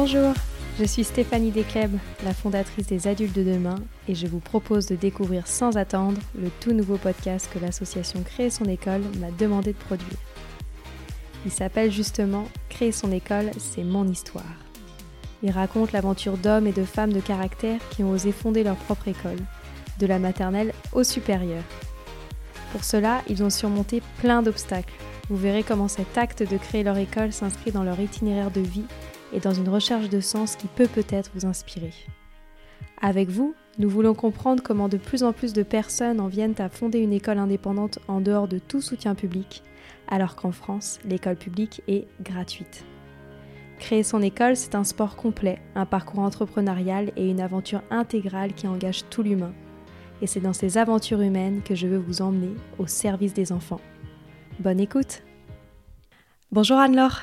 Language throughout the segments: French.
Bonjour, je suis Stéphanie Descleb, la fondatrice des Adultes de demain, et je vous propose de découvrir sans attendre le tout nouveau podcast que l'association Créer son école m'a demandé de produire. Il s'appelle justement Créer son école, c'est mon histoire. Il raconte l'aventure d'hommes et de femmes de caractère qui ont osé fonder leur propre école, de la maternelle au supérieur. Pour cela, ils ont surmonté plein d'obstacles. Vous verrez comment cet acte de créer leur école s'inscrit dans leur itinéraire de vie et dans une recherche de sens qui peut peut-être vous inspirer. Avec vous, nous voulons comprendre comment de plus en plus de personnes en viennent à fonder une école indépendante en dehors de tout soutien public, alors qu'en France, l'école publique est gratuite. Créer son école, c'est un sport complet, un parcours entrepreneurial et une aventure intégrale qui engage tout l'humain. Et c'est dans ces aventures humaines que je veux vous emmener au service des enfants. Bonne écoute Bonjour Anne-Laure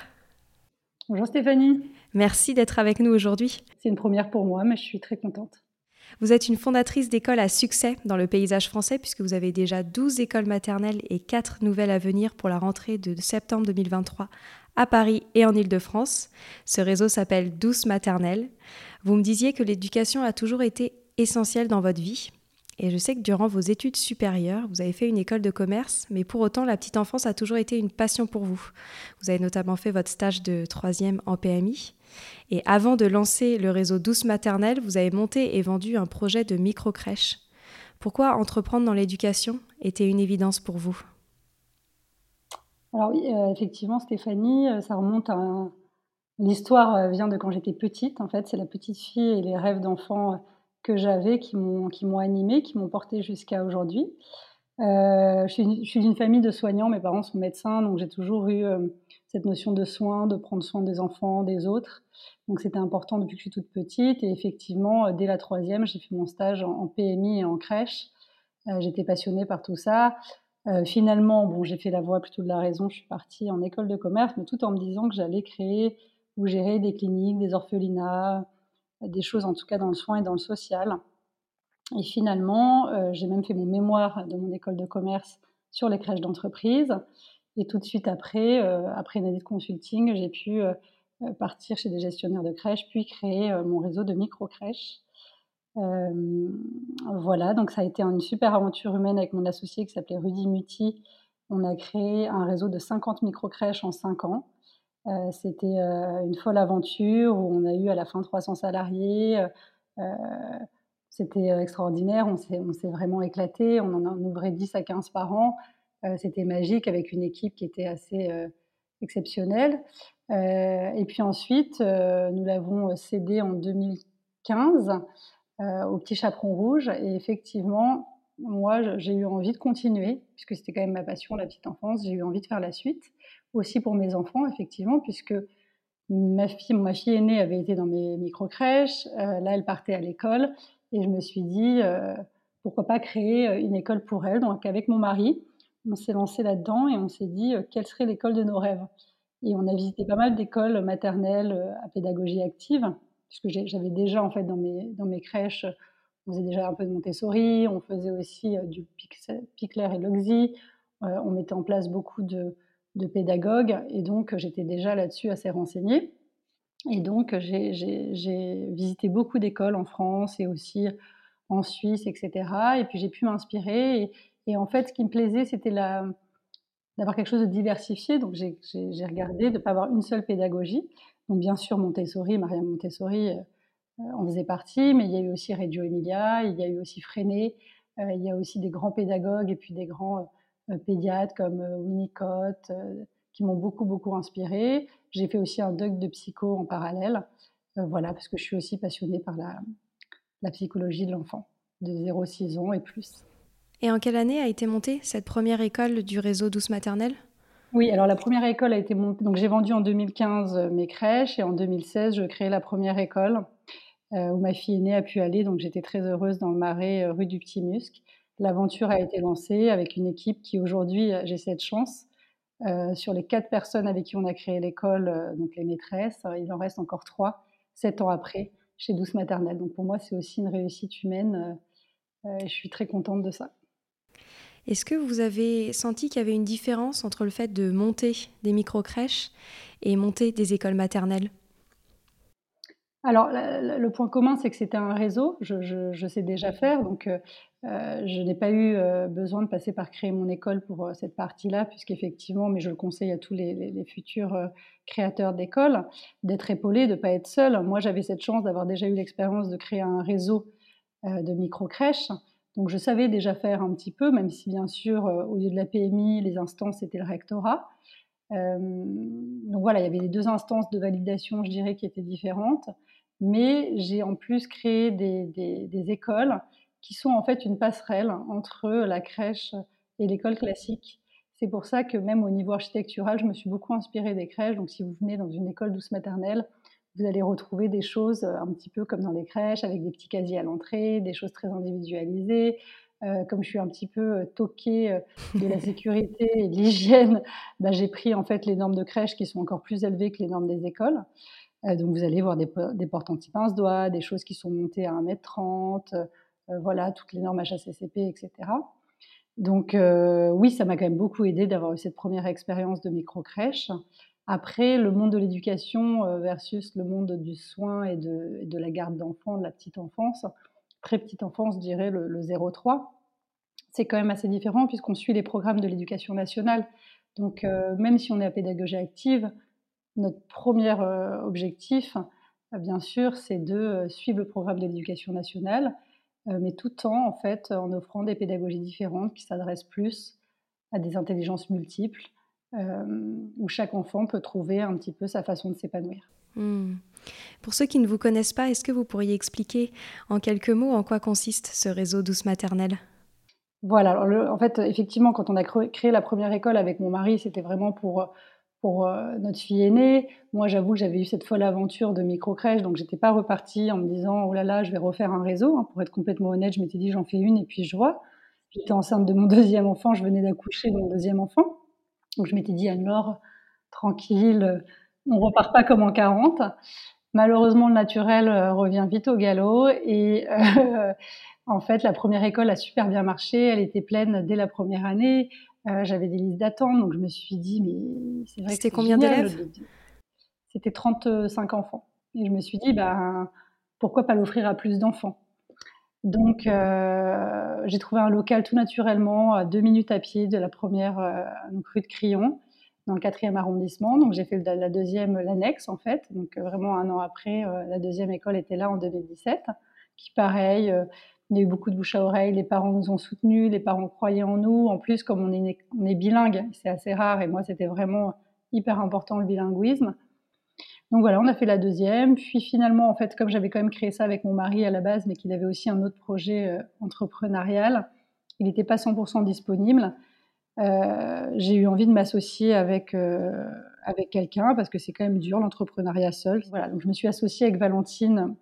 Bonjour Stéphanie Merci d'être avec nous aujourd'hui. C'est une première pour moi, mais je suis très contente. Vous êtes une fondatrice d'écoles à succès dans le paysage français puisque vous avez déjà 12 écoles maternelles et 4 nouvelles à venir pour la rentrée de septembre 2023 à Paris et en Ile-de-France. Ce réseau s'appelle Douce Maternelle. Vous me disiez que l'éducation a toujours été essentielle dans votre vie. Et je sais que durant vos études supérieures, vous avez fait une école de commerce, mais pour autant, la petite enfance a toujours été une passion pour vous. Vous avez notamment fait votre stage de troisième en PMI. Et avant de lancer le réseau Douce Maternelle, vous avez monté et vendu un projet de micro-crèche. Pourquoi entreprendre dans l'éducation était une évidence pour vous? Alors oui, euh, effectivement, Stéphanie, euh, ça remonte à... L'histoire euh, vient de quand j'étais petite. En fait, c'est la petite fille et les rêves d'enfant que j'avais qui m'ont qui m'ont animée, qui m'ont porté jusqu'à aujourd'hui. je suis d'une famille de soignants, mes parents sont médecins, donc j'ai toujours eu cette notion de soin, de prendre soin des enfants, des autres. Donc c'était important depuis que je suis toute petite. Et effectivement, euh, dès la troisième, j'ai fait mon stage en, PMI et en crèche. Euh, j'étais passionnée par tout ça. Euh, finalement, bon, j'ai fait la voie plutôt de la raison. Je suis partie en école de commerce, mais tout en me disant que j'allais créer ou gérer des cliniques, des orphelinats, des choses en tout cas dans le soin et dans le social. Et finalement, j'ai même fait mon mémoire de mon école de commerce sur les crèches d'entreprise. Et tout de suite après, euh, après une année de consulting, j'ai pu euh, euh, partir chez des gestionnaires de crèches, puis créer mon réseau de micro-crèches. voilà, donc ça a été une super aventure humaine avec mon associé qui s'appelait Rudy Muti. On a créé un réseau de 50 micro-crèches en 5 ans. C'était une folle aventure où on a eu à la fin 300 salariés. C'était extraordinaire, on s'est vraiment éclaté. On en ouvrait 10 à 15 par an. Euh, c'était magique avec une équipe qui était assez euh, exceptionnelle. Euh, et puis ensuite, nous l'avons cédé en 2015 au Petit Chaperon Rouge. Et effectivement, moi, j'ai eu envie de continuer, puisque c'était quand même ma passion, la petite enfance. J'ai eu envie de faire la suite, aussi pour mes enfants, effectivement, puisque ma fille, ma fille aînée avait été dans mes micro-crèches. là, elle partait à l'école. Et je me suis dit, pourquoi pas créer une école pour elle. Donc, avec mon mari, on s'est lancé là-dedans et on s'est dit euh, quelle serait l'école de nos rêves. Et on a visité pas mal d'écoles maternelles euh, à pédagogie active, puisque j'avais déjà en fait dans mes, dans mes crèches, on faisait déjà un peu de Montessori, on faisait aussi euh, du Picler et Loxy, on mettait en place beaucoup de, de pédagogues et donc j'étais déjà là-dessus assez renseignée. Et donc j'ai visité beaucoup d'écoles en France et aussi en Suisse, etc. Et puis j'ai pu m'inspirer et, en fait, ce qui me plaisait, c'était d'avoir quelque chose de diversifié. Donc, j'ai regardé de ne pas avoir une seule pédagogie. Donc, bien sûr, Montessori, Maria Montessori euh, en faisait partie, mais il y a eu aussi Reggio Emilia, il y a eu aussi Freinet, euh, il y a aussi des grands pédagogues et puis des grands euh, pédiatres comme Winnicott qui m'ont beaucoup, beaucoup inspiré. J'ai fait aussi un doc de psycho en parallèle. voilà, parce que je suis aussi passionnée par la, la psychologie de l'enfant, de 0-6 ans et plus. Et en quelle année a été montée cette première école du réseau Douce Maternelle? Oui, alors la première école a été montée. Donc j'ai vendu en 2015 euh, mes crèches et en 2016, je crée la première école euh, où ma fille aînée a pu aller. Donc j'étais très heureuse dans le Marais, euh, rue du Petit Musc. L'aventure a été lancée avec une équipe qui aujourd'hui, j'ai cette chance. sur les quatre personnes avec qui on a créé l'école, donc les maîtresses, il en reste encore trois, sept ans après, chez Douce Maternelle. Donc pour moi, c'est aussi une réussite humaine. je suis très contente de ça. Est-ce que vous avez senti qu'il y avait une différence entre le fait de monter des micro-crèches et monter des écoles maternelles? Alors, le point commun, c'est que c'était un réseau. Je, sais déjà faire, donc euh, euh, je n'ai pas eu euh, besoin de passer par créer mon école pour cette partie-là, puisqu'effectivement, mais je le conseille à tous les, futurs créateurs d'école, d'être épaulés, de ne pas être seul. Moi, j'avais cette chance d'avoir déjà eu l'expérience de créer un réseau de micro-crèches. Donc, je savais déjà faire un petit peu, même si, bien sûr, au lieu de la PMI, les instances, c'était le rectorat. Donc voilà, il y avait les deux instances de validation, je dirais, qui étaient différentes mais j'ai en plus créé des, écoles qui sont en fait une passerelle entre la crèche et l'école classique. C'est pour ça que même au niveau architectural, je me suis beaucoup inspirée des crèches. Donc si vous venez dans une école douce maternelle, vous allez retrouver des choses un petit peu comme dans les crèches, avec des petits casiers à l'entrée, des choses très individualisées. Euh, comme je suis un petit peu euh, toquée euh, de la sécurité et de l'hygiène, bah, j'ai pris en fait les normes de crèche qui sont encore plus élevées que les normes des écoles. Donc vous allez voir des, portes anti-pince-doigts, des choses qui sont montées à 1m30, euh, voilà, toutes les normes HACCP, etc. Donc oui, ça m'a quand même beaucoup aidé d'avoir eu cette première expérience de micro-crèche. Après, le monde de l'éducation versus le monde du soin et de, la garde d'enfants, de la petite enfance, très petite enfance, je dirais le, le 0-3, c'est quand même assez différent puisqu'on suit les programmes de l'éducation nationale. Donc même si on est à pédagogie active, notre premier euh, objectif, euh, bien sûr, c'est de euh, suivre le programme de l'éducation nationale, mais tout en, en fait, en offrant des pédagogies différentes qui s'adressent plus à des intelligences multiples, où chaque enfant peut trouver un petit peu sa façon de s'épanouir. Hmm. Pour ceux qui ne vous connaissent pas, est-ce que vous pourriez expliquer en quelques mots en quoi consiste ce réseau douce maternelle? Voilà, en fait, effectivement, quand on a créé la première école avec mon mari, c'était vraiment pour pour euh, notre fille aînée. Moi, j'avoue que j'avais eu cette folle aventure de micro-crèche, donc j'étais pas repartie en me disant oh là là, je vais refaire un réseau. Hein. Pour être complètement honnête, je m'étais dit j'en fais une et puis je vois. J'étais enceinte de mon deuxième enfant, je venais d'accoucher de mon deuxième enfant. Donc je m'étais dit Anne-Laure, tranquille, on repart pas comme en 40. Malheureusement, le naturel euh, revient vite au galop et euh, en fait, la première école a super bien marché. Elle était pleine dès la première année. Euh, j'avais des listes d'attente, donc je me suis dit, mais c'est vrai C'était combien d'élèves C'était 35 enfants. Et je me suis dit, bah, pourquoi pas l'offrir à plus d'enfants? Donc, euh, j'ai trouvé un local tout naturellement, à deux minutes à pied de la première euh, rue de Crillon, dans le quatrième arrondissement. Donc, j'ai fait la deuxième, l'annexe, en fait. Donc, vraiment un an après, la deuxième école était là en 2017, qui, pareil, il y a eu beaucoup de bouche à oreille, les parents nous ont soutenus, les parents croyaient en nous. En plus, comme on est, bilingue, c'est assez rare, et moi, c'était vraiment hyper important le bilinguisme. Donc voilà, on a fait la deuxième. Puis finalement, en fait, comme j'avais quand même créé ça avec mon mari à la base, mais qu'il avait aussi un autre projet euh, entrepreneurial, il n'était pas 100% disponible. Euh, j'ai eu envie de m'associer avec, euh, avec quelqu'un parce que c'est quand même dur l'entrepreneuriat seul. Voilà, donc je me suis associée avec Valentine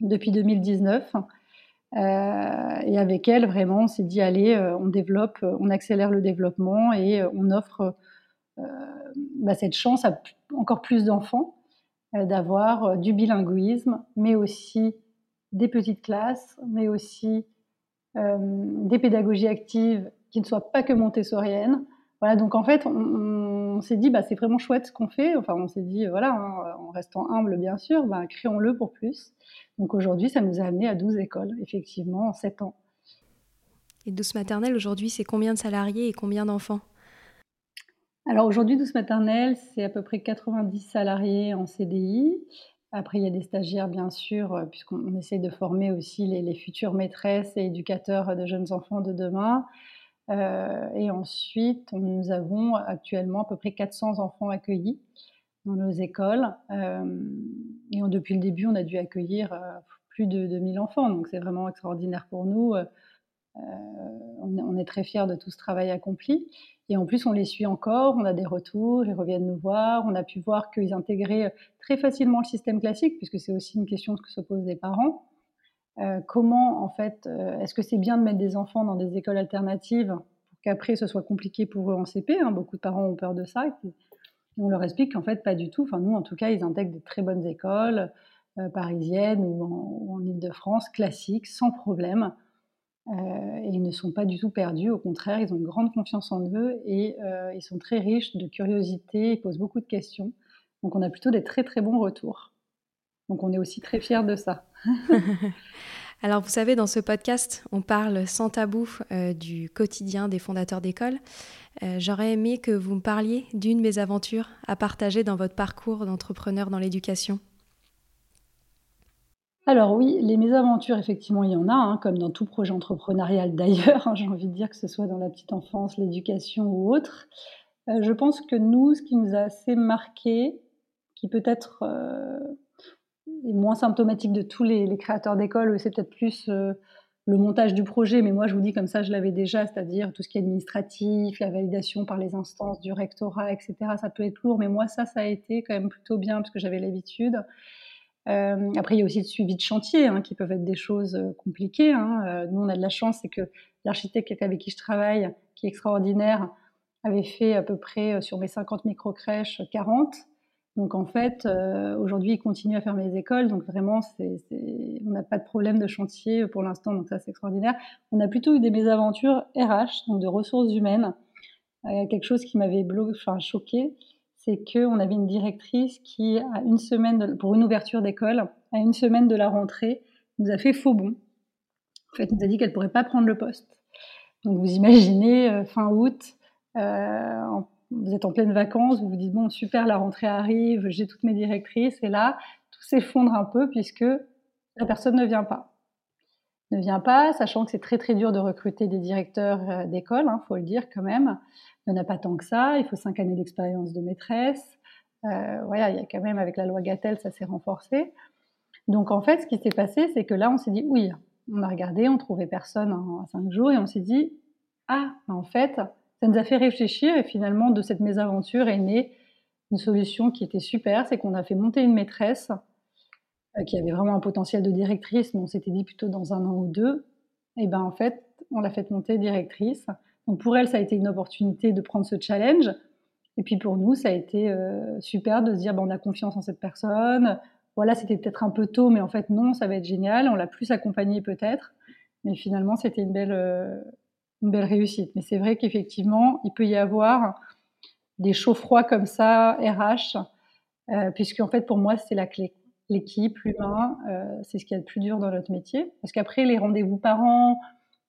depuis 2019. Euh, et avec elle, vraiment, on s'est dit, allez, euh, on développe, euh, on accélère le développement et on offre bah, cette chance à encore plus d'enfants d'avoir du bilinguisme, mais aussi des petites classes, mais aussi des pédagogies actives qui ne soient pas que montessoriennes. Voilà, donc en fait, on, s'est dit, bah, c'est vraiment chouette ce qu'on fait. Enfin, on s'est dit, voilà, hein, en restant humble, bien sûr, bah, créons-le pour plus. Donc aujourd'hui, ça nous a amené à 12 écoles, effectivement, en 7 ans. Et Douce Maternelle, aujourd'hui, c'est combien de salariés et combien d'enfants? Alors aujourd'hui, Douce Maternelle, c'est à peu près 90 salariés en CDI. Après, il y a des stagiaires, bien sûr, euh, puisqu'on essaie de former aussi les, futures maîtresses et éducateurs de jeunes enfants de demain. Euh, et ensuite, nous avons actuellement à peu près 400 enfants accueillis dans nos écoles. Euh, et depuis le début, on a dû accueillir euh, plus de 2000 enfants. Donc c'est vraiment extraordinaire pour nous. Euh, on, est très fiers de tout ce travail accompli. Et en plus, on les suit encore, on a des retours, ils reviennent nous voir. On a pu voir qu'ils intégraient très facilement le système classique, puisque c'est aussi une question que se posent les parents. Comment, en fait, est-ce que c'est bien de mettre des enfants dans des écoles alternatives pour qu'après ce soit compliqué pour eux en CP hein? Beaucoup de parents ont peur de ça on leur explique qu'en fait, pas du tout. Enfin, nous, en tout cas, ils intègrent des très bonnes écoles euh, parisiennes ou en, Ile-de-France, classiques, sans problème. Euh, et ils ne sont pas du tout perdus. Au contraire, ils ont une grande confiance en eux et euh, ils sont très riches de curiosité. Ils posent beaucoup de questions. Donc, on a plutôt des très, très bons retours. Donc on est aussi très fiers de ça. Alors vous savez, dans ce podcast, on parle sans tabou euh, du quotidien des fondateurs d'école. Euh, j'aurais aimé que vous me parliez d'une mésaventures à partager dans votre parcours d'entrepreneur dans l'éducation. Alors oui, les mésaventures, effectivement, il y en a, hein, comme dans tout projet entrepreneurial d'ailleurs, hein, j'ai envie de dire que ce soit dans la petite enfance, l'éducation ou autre. Euh, je pense que nous, ce qui nous a assez marqué, qui peut-être moins symptomatique de tous les, créateurs d'école, c'est peut-être plus euh, le montage du projet, mais moi je vous dis comme ça, je l'avais déjà, c'est-à-dire tout ce qui est administratif, la validation par les instances du rectorat, etc. Ça peut être lourd, mais moi ça, ça a été quand même plutôt bien parce que j'avais l'habitude. Euh, après, il y a aussi le suivi de chantier, hein, qui peuvent être des choses euh, compliquées. Hein. nous, on a de la chance, c'est que l'architecte avec qui je travaille, qui est extraordinaire, avait fait à peu près sur mes 50 micro-crèches 40. Donc en fait, euh, aujourd'hui, ils continuent à faire mes écoles. Donc vraiment, on n'a pas de problème de chantier pour l'instant. Donc ça, c'est extraordinaire. On a plutôt eu des mésaventures RH, donc de ressources humaines. Euh, quelque chose qui m'avait enfin, choqué, c'est qu'on avait une directrice qui, à une semaine pour une ouverture d'école, à une semaine de la rentrée, nous a fait faux bon. En fait, nous a dit qu'elle ne pourrait pas prendre le poste. Donc vous imaginez, euh, fin août, en vous êtes en pleine vacances, vous vous dites bon super, la rentrée arrive, j'ai toutes mes directrices, et là tout s'effondre un peu puisque la personne ne vient pas. Ne vient pas, sachant que c'est très très dur de recruter des directeurs euh, d'école, il hein, faut le dire quand même. Il n'y en a pas tant que ça, il faut cinq années d'expérience de maîtresse. Euh, voilà, il y a quand même avec la loi Gatel, ça s'est renforcé. Donc en fait, ce qui s'est passé, c'est que là, on s'est dit oui, on a regardé, on trouvait personne en cinq jours, et on s'est dit ah, en fait, ça nous a fait réfléchir et finalement de cette mésaventure est née une solution qui était super, c'est qu'on a fait monter une maîtresse euh, qui avait vraiment un potentiel de directrice, mais on s'était dit plutôt dans un an ou deux. Et ben en fait, on l'a fait monter directrice. Donc pour elle, ça a été une opportunité de prendre ce challenge. Et puis pour nous, ça a été euh, super de se dire, ben, on a confiance en cette personne. Voilà, c'était peut-être un peu tôt, mais en fait non, ça va être génial. On l'a plus accompagnée peut-être, mais finalement c'était une belle, euh, une belle réussite. Mais c'est vrai qu'effectivement, il peut y avoir des chauds froids comme ça, RH, euh, puisque en fait, pour moi, c'est la clé. L'équipe, l'humain, euh, c'est ce qui est le plus dur dans notre métier. Parce qu'après, les rendez-vous parents,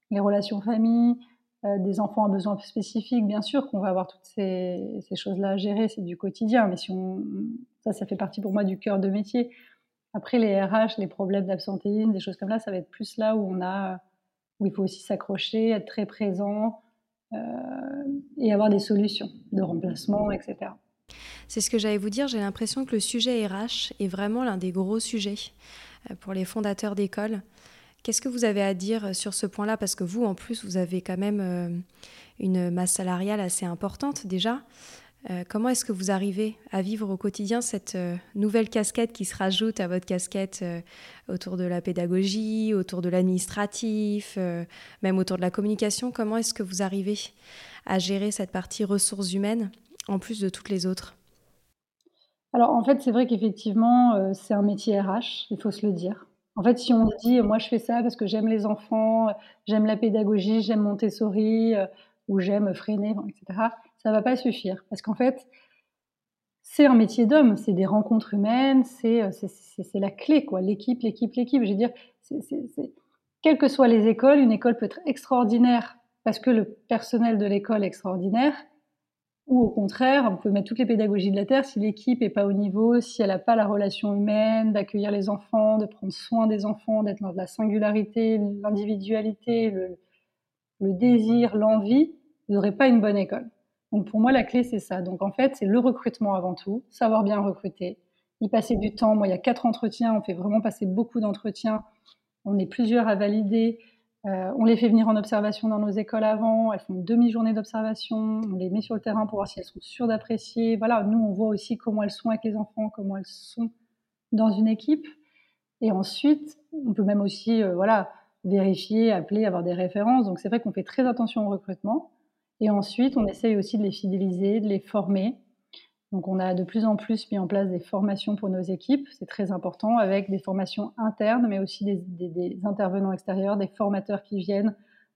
les relations famille, euh, des enfants à besoins spécifiques, bien sûr qu'on va avoir toutes ces, choses-là à gérer, c'est du quotidien. Mais si ça, ça fait partie pour moi du cœur de métier. Après, les RH, les problèmes d'absentéisme, des choses comme ça, ça va être plus là où on a où il faut aussi s'accrocher, être très présent euh, et avoir des solutions de remplacement, etc. C'est ce que j'allais vous dire, j'ai l'impression que le sujet RH est vraiment l'un des gros sujets euh, pour les fondateurs d'écoles. Qu'est-ce que vous avez à dire sur ce point-là? Parce que vous, en plus, vous avez quand même euh, une masse salariale assez importante déjà. Euh, comment est-ce que vous arrivez à vivre au quotidien cette euh, nouvelle casquette qui se rajoute à votre casquette euh, autour de la pédagogie, autour de l'administratif, même autour de la communication? Comment est-ce que vous arrivez à gérer cette partie ressources humaines en plus de toutes les autres? Alors en fait, c'est vrai qu'effectivement, c'est un métier RH, il faut se le dire. En fait, si on se dit, moi je fais ça parce que j'aime les enfants, j'aime la pédagogie, j'aime Montessori, ou j'aime freiner, etc ça va pas suffire. Parce qu'en fait, c'est un métier d'homme, c'est des rencontres humaines, c'est euh, la clé, quoi. L'équipe, l'équipe, l'équipe. Je veux dire, quelles que soient les écoles, une école peut être extraordinaire parce que le personnel de l'école est extraordinaire, ou au contraire, on peut mettre toutes les pédagogies de la Terre, si l'équipe n'est pas au niveau, si elle n'a pas la relation humaine, d'accueillir les enfants, de prendre soin des enfants, d'être dans la singularité, l'individualité, le, le désir, l'envie, vous n'aurez pas une bonne école. Donc pour moi, la clé, c'est ça. Donc en fait, c'est le recrutement avant tout, savoir bien recruter, y passer du temps. Moi, il y a quatre entretiens, on fait vraiment passer beaucoup d'entretiens. On est plusieurs à valider. Euh, on les fait venir en observation dans nos écoles avant. Elles font une demi-journée d'observation. On les met sur le terrain pour voir si elles sont sûres d'apprécier. Voilà, nous, on voit aussi comment elles sont avec les enfants, comment elles sont dans une équipe. Et ensuite, on peut même aussi, euh, voilà, vérifier, appeler, avoir des références. Donc c'est vrai qu'on fait très attention au recrutement. Et ensuite, on essaye aussi de les fidéliser, de les former. Donc, on a de plus en plus mis en place des formations pour nos équipes, c'est très important, avec des formations internes, mais aussi des, intervenants extérieurs, des formateurs qui viennent.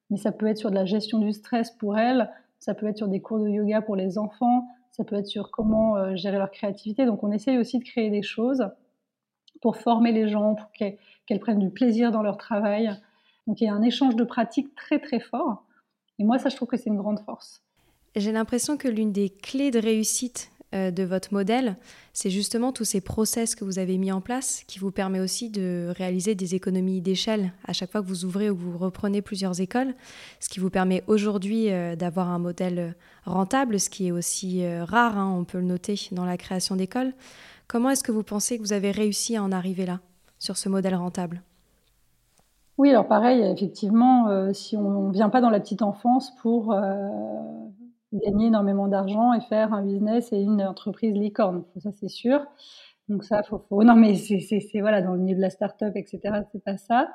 Mais ça peut être sur de la gestion du stress pour elles, ça peut être sur des cours de yoga pour les enfants, ça peut être sur comment euh, gérer leur créativité. Donc, on essaye aussi de créer des choses pour former les gens, pour qu'elles prennent du plaisir dans leur travail. Donc il y a un échange de pratiques très très fort. Et moi, ça, je trouve que c'est une grande force. J'ai l'impression que l'une des clés de réussite euh, de votre modèle, c'est justement tous ces process que vous avez mis en place qui vous permet aussi de réaliser des économies d'échelle à chaque fois que vous ouvrez ou vous reprenez plusieurs écoles, ce qui vous permet aujourd'hui euh, d'avoir un modèle rentable, ce qui est aussi euh, rare, hein, on peut le noter dans la création d'écoles. Comment est-ce que vous pensez que vous avez réussi à en arriver là, sur ce modèle rentable? Oui, alors pareil, effectivement, si on ne vient pas dans la petite enfance pour gagner énormément d'argent et faire un business et une entreprise licorne. Ça, c'est sûr. Donc ça, faut, faut... non mais c'est voilà dans le milieu de la start-up, etc. C'est pas ça.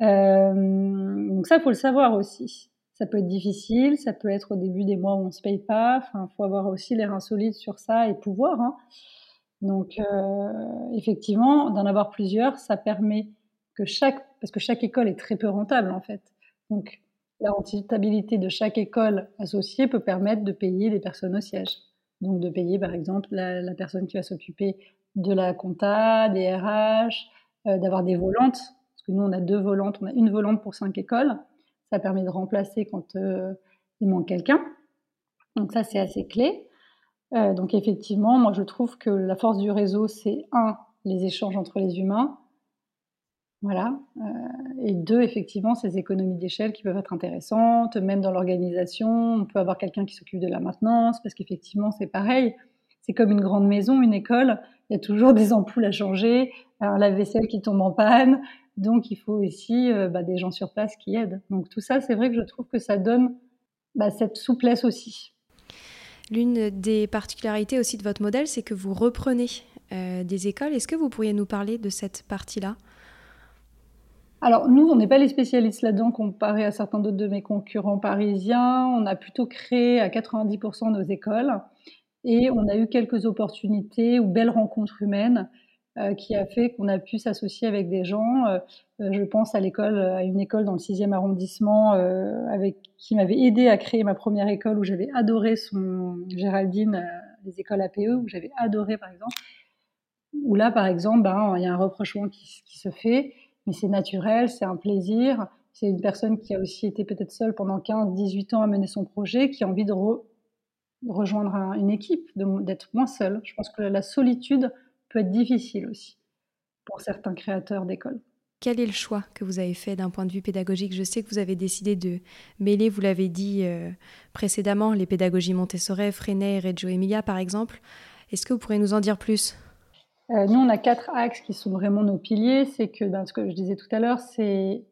Euh, donc ça, faut le savoir aussi. Ça peut être difficile, ça peut être au début des mois où on se paye pas. Enfin, faut avoir aussi l'air insolite sur ça et pouvoir. Hein. Donc euh, effectivement, d'en avoir plusieurs, ça permet parce que chaque école est très peu rentable en fait. Donc la rentabilité de chaque école associée peut permettre de payer les personnes au siège. Donc de payer par exemple la, personne qui va s'occuper de la compta, des RH, euh, d'avoir des volantes, parce que nous on a deux volantes, on a une volante pour cinq écoles. Ça permet de remplacer quand euh, il manque quelqu'un. Donc ça c'est assez clé. Euh, donc effectivement, moi je trouve que la force du réseau, c'est un, les échanges entre les humains, voilà. Euh, et deux, effectivement, ces économies d'échelle qui peuvent être intéressantes, même dans l'organisation. On peut avoir quelqu'un qui s'occupe de la maintenance, parce qu'effectivement, c'est pareil. C'est comme une grande maison, une école. Il y a toujours des ampoules à changer, un lave-vaisselle qui tombe en panne. Donc, il faut aussi euh, bah, des gens sur place qui aident. Donc, tout ça, c'est vrai que je trouve que ça donne bah, cette souplesse aussi. L'une des particularités aussi de votre modèle, c'est que vous reprenez euh, des écoles. Est-ce que vous pourriez nous parler de cette partie-là? Alors nous, on n'est pas les spécialistes là-dedans comparé à certains d'autres de mes concurrents parisiens. On a plutôt créé à 90% nos écoles et on a eu quelques opportunités ou belles rencontres humaines euh, qui a fait qu'on a pu s'associer avec des gens. Euh, je pense à l'école, à une école dans le 6e arrondissement euh, avec qui m'avait aidé à créer ma première école où j'avais adoré son Géraldine, les écoles APE où j'avais adoré par exemple. Où là, par exemple, ben, il y a un reprochement qui se fait mais c'est naturel, c'est un plaisir. C'est une personne qui a aussi été peut-être seule pendant 15, 18 ans à mener son projet, qui a envie de rejoindre une équipe, d'être moins seule. Je pense que la solitude peut être difficile aussi pour certains créateurs d'écoles. Quel est le choix que vous avez fait d'un point de vue pédagogique? Je sais que vous avez décidé de mêler, vous l'avez dit euh, précédemment, les pédagogies Montessori, Freinet et Reggio Emilia par exemple. Est-ce que vous pourriez nous en dire plus? Euh, nous, on a quatre axes qui sont vraiment nos piliers. C'est que, ben, ce que je disais tout à l'heure, c'est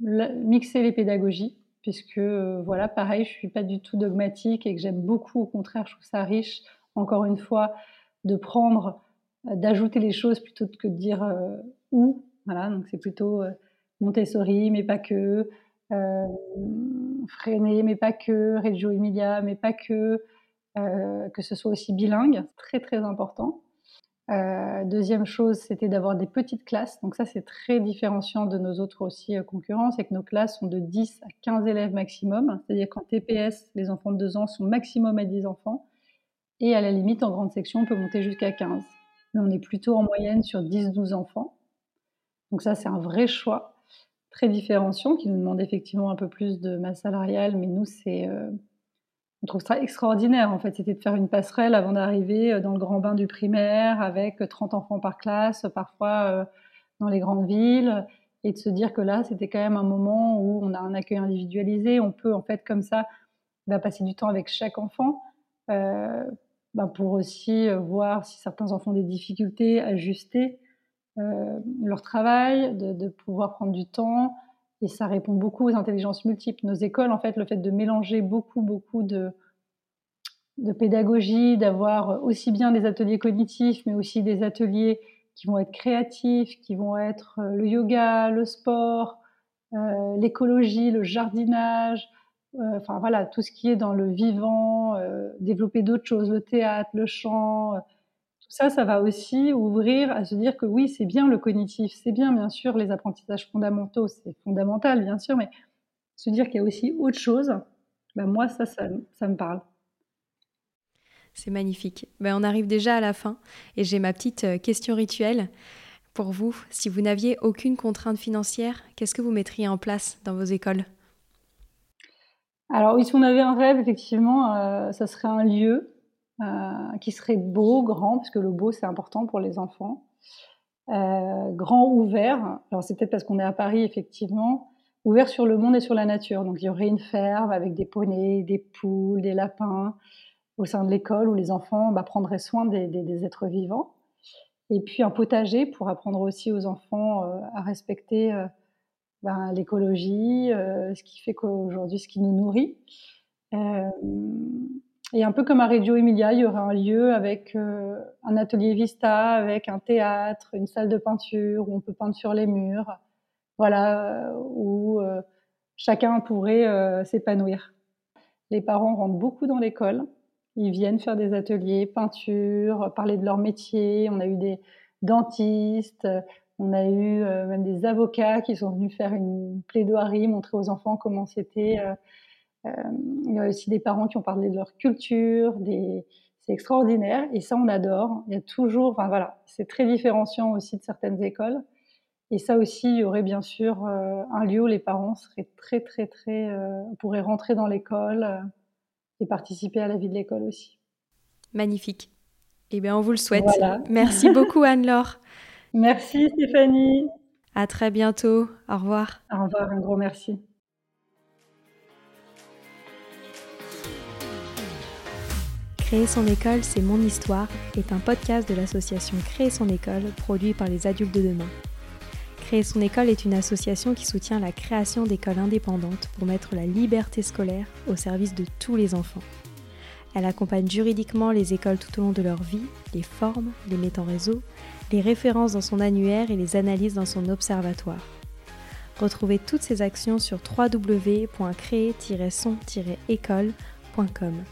mixer les pédagogies, puisque, euh, voilà, pareil, je suis pas du tout dogmatique et que j'aime beaucoup, au contraire, je trouve ça riche, encore une fois, de prendre, euh, d'ajouter les choses plutôt que de dire où. Voilà, donc c'est plutôt Montessori, mais pas que, Freinet, mais pas que, Reggio Emilia, mais pas que, que ce soit aussi bilingue, très très important. Euh, deuxième chose, c'était d'avoir des petites classes. Donc ça, c'est très différenciant de nos autres aussi euh, concurrents, c'est que nos classes sont de 10 à 15 élèves maximum. C'est-à-dire qu'en TPS, les enfants de 2 ans sont maximum à 10 enfants. Et à la limite, en grande section, on peut monter jusqu'à 15. Mais on est plutôt en moyenne sur 10-12 enfants. Donc ça, c'est un vrai choix très différenciant qui nous demande effectivement un peu plus de masse salariale. Mais nous, c'est... Euh, on trouve ça extraordinaire en fait. C'était de faire une passerelle avant d'arriver euh, dans le grand bain du primaire avec 30 enfants par classe, parfois euh, dans les grandes villes, et de se dire que là, c'était quand même un moment où on a un accueil individualisé. On peut en fait comme ça bah, passer du temps avec chaque enfant. Euh, bah, pour aussi voir si certains enfants ont des difficultés, ajuster leur travail, de, pouvoir prendre du temps, et ça répond beaucoup aux intelligences multiples. Nos écoles, en fait, le fait de mélanger beaucoup, beaucoup de, de pédagogie, d'avoir aussi bien des ateliers cognitifs, mais aussi des ateliers qui vont être créatifs, qui vont être euh, le yoga, le sport, euh, l'écologie, le jardinage, euh, enfin voilà, tout ce qui est dans le vivant, développer d'autres choses, le théâtre, le chant, ça, ça va aussi ouvrir à se dire que oui, c'est bien le cognitif, c'est bien bien sûr les apprentissages fondamentaux, c'est fondamental bien sûr, mais se dire qu'il y a aussi autre chose, ben moi ça, ça, me parle. C'est magnifique. Ben, on arrive déjà à la fin et j'ai ma petite euh, question rituelle. pour vous, si vous n'aviez aucune contrainte financière, qu'est-ce que vous mettriez en place dans vos écoles? Alors oui, si on avait un rêve, effectivement, euh, ça serait un lieu euh, qui serait beau, grand, parce que le beau, c'est important pour les enfants. Euh, grand, ouvert. Alors c'est peut-être parce qu'on est à Paris, effectivement, ouvert sur le monde et sur la nature. Donc il y aurait une ferme avec des poneys, des poules, des lapins au sein de l'école où les enfants bah, prendraient soin des êtres vivants. Et puis un potager pour apprendre aussi aux enfants euh, à respecter ben, l'écologie, ce qui fait qu'aujourd'hui, ce qui nous nourrit. Et un peu comme à Reggio Emilia, il y aurait un lieu avec un atelier Vista, avec un théâtre, une salle de peinture où on peut peindre sur les murs, voilà, où chacun pourrait s'épanouir. Les parents rentrent beaucoup dans l'école ils viennent faire des ateliers, peinture, parler de leur métier. On a eu des dentistes, on a eu euh, même des avocats qui sont venus faire une plaidoirie, montrer aux enfants comment c'était. Euh, euh, il y a aussi des parents qui ont parlé de leur culture, des... c'est extraordinaire et ça on adore. Il y a toujours, enfin voilà, c'est très différenciant aussi de certaines écoles. Et ça aussi, il y aurait bien sûr un lieu où les parents seraient très très très pourraient rentrer dans l'école et participer à la vie de l'école aussi. Magnifique. Eh bien, on vous le souhaite. Merci beaucoup, Anne-Laure. Merci, Stéphanie. À très bientôt. Au revoir. Au revoir, un gros merci. Créer son école, c'est mon histoire est un podcast de l'association Créer son école produit par les adultes de demain. Créer son école est une association qui soutient la création d'écoles indépendantes pour mettre la liberté scolaire au service de tous les enfants. Elle accompagne juridiquement les écoles tout au long de leur vie, les forme, les met en réseau, les références dans son annuaire et les analyses dans son observatoire. Retrouvez toutes ces actions sur www.créer-son-école.com.